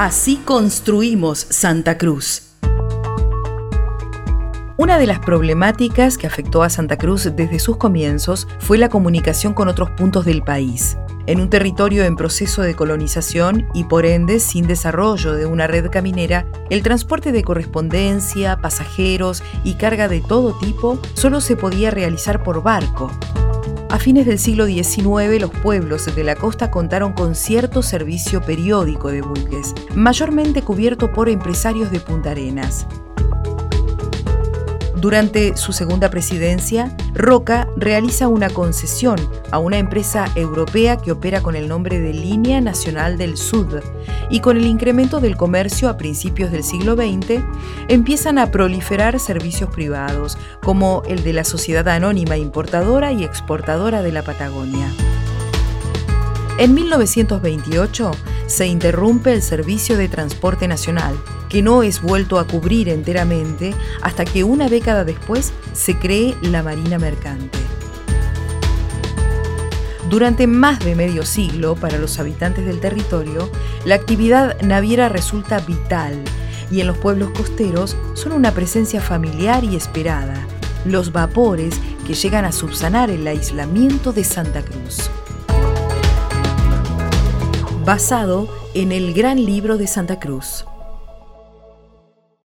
Así construimos Santa Cruz. Una de las problemáticas que afectó a Santa Cruz desde sus comienzos fue la comunicación con otros puntos del país. En un territorio en proceso de colonización y por ende sin desarrollo de una red caminera, el transporte de correspondencia, pasajeros y carga de todo tipo solo se podía realizar por barco. A fines del siglo XIX, los pueblos de la costa contaron con cierto servicio periódico de buques, mayormente cubierto por empresarios de Punta Arenas. Durante su segunda presidencia, Roca realiza una concesión a una empresa europea que opera con el nombre de Línea Nacional del Sud y con el incremento del comercio a principios del siglo XX empiezan a proliferar servicios privados como el de la Sociedad Anónima Importadora y Exportadora de la Patagonia. En 1928 se interrumpe el servicio de transporte nacional, que no es vuelto a cubrir enteramente hasta que una década después se cree la Marina Mercante. Durante más de medio siglo, para los habitantes del territorio, la actividad naviera resulta vital y en los pueblos costeros son una presencia familiar y esperada, los vapores que llegan a subsanar el aislamiento de Santa Cruz basado en el Gran Libro de Santa Cruz.